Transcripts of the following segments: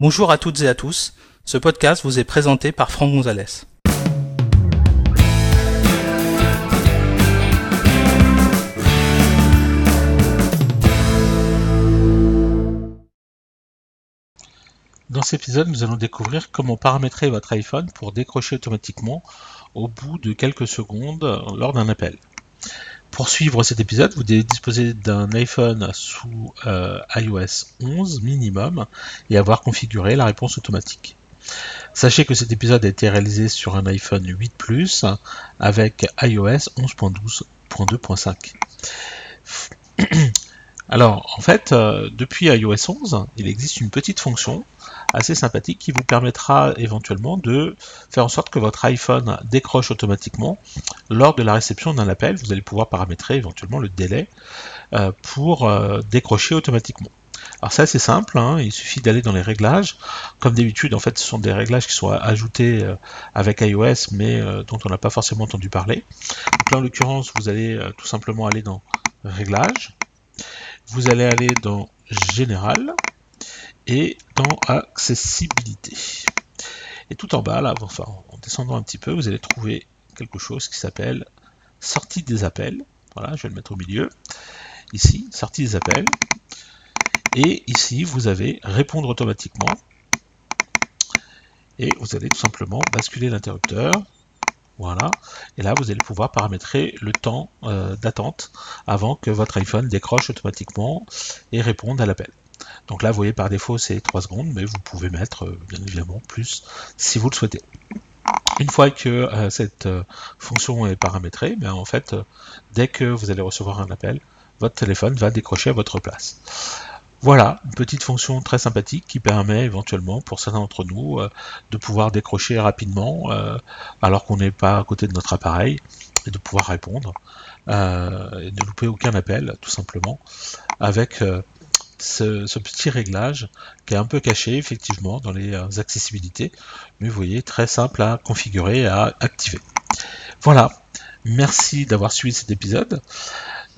Bonjour à toutes et à tous. Ce podcast vous est présenté par Franck Gonzalez. Dans cet épisode, nous allons découvrir comment paramétrer votre iPhone pour décrocher automatiquement au bout de quelques secondes lors d'un appel. Pour suivre cet épisode, vous devez disposer d'un iPhone sous euh, iOS 11 minimum et avoir configuré la réponse automatique. Sachez que cet épisode a été réalisé sur un iPhone 8 Plus avec iOS 11.12.2.5. Alors, en fait, euh, depuis iOS 11, il existe une petite fonction assez sympathique qui vous permettra éventuellement de faire en sorte que votre iPhone décroche automatiquement lors de la réception d'un appel. Vous allez pouvoir paramétrer éventuellement le délai euh, pour euh, décrocher automatiquement. Alors ça c'est simple, hein. il suffit d'aller dans les réglages. Comme d'habitude, en fait, ce sont des réglages qui sont ajoutés avec iOS, mais dont on n'a pas forcément entendu parler. Donc là, en l'occurrence, vous allez tout simplement aller dans Réglages. Vous allez aller dans Général et dans accessibilité. Et tout en bas, là, enfin, en descendant un petit peu, vous allez trouver quelque chose qui s'appelle sortie des appels. Voilà, je vais le mettre au milieu. Ici, sortie des appels. Et ici, vous avez répondre automatiquement. Et vous allez tout simplement basculer l'interrupteur. Voilà. Et là, vous allez pouvoir paramétrer le temps euh, d'attente avant que votre iPhone décroche automatiquement et réponde à l'appel. Donc là, vous voyez, par défaut, c'est 3 secondes, mais vous pouvez mettre, euh, bien évidemment, plus si vous le souhaitez. Une fois que euh, cette fonction est paramétrée, bien, en fait, dès que vous allez recevoir un appel, votre téléphone va décrocher à votre place. Voilà, une petite fonction très sympathique qui permet éventuellement pour certains d'entre nous de pouvoir décrocher rapidement alors qu'on n'est pas à côté de notre appareil et de pouvoir répondre et ne louper aucun appel tout simplement avec ce, petit réglage qui est un peu caché effectivement dans les euh, accessibilités, mais vous voyez très simple à configurer et à activer. Voilà, merci d'avoir suivi cet épisode.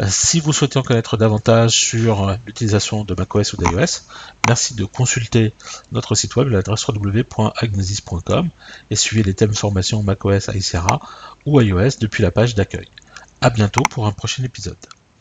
Euh, si vous souhaitez en connaître davantage sur euh, l'utilisation de macOS ou d'iOS, merci de consulter notre site web, l'adresse www.agnesis.com et suivez les thèmes formation macOS, ICRA ou iOS depuis la page d'accueil. A bientôt pour un prochain épisode.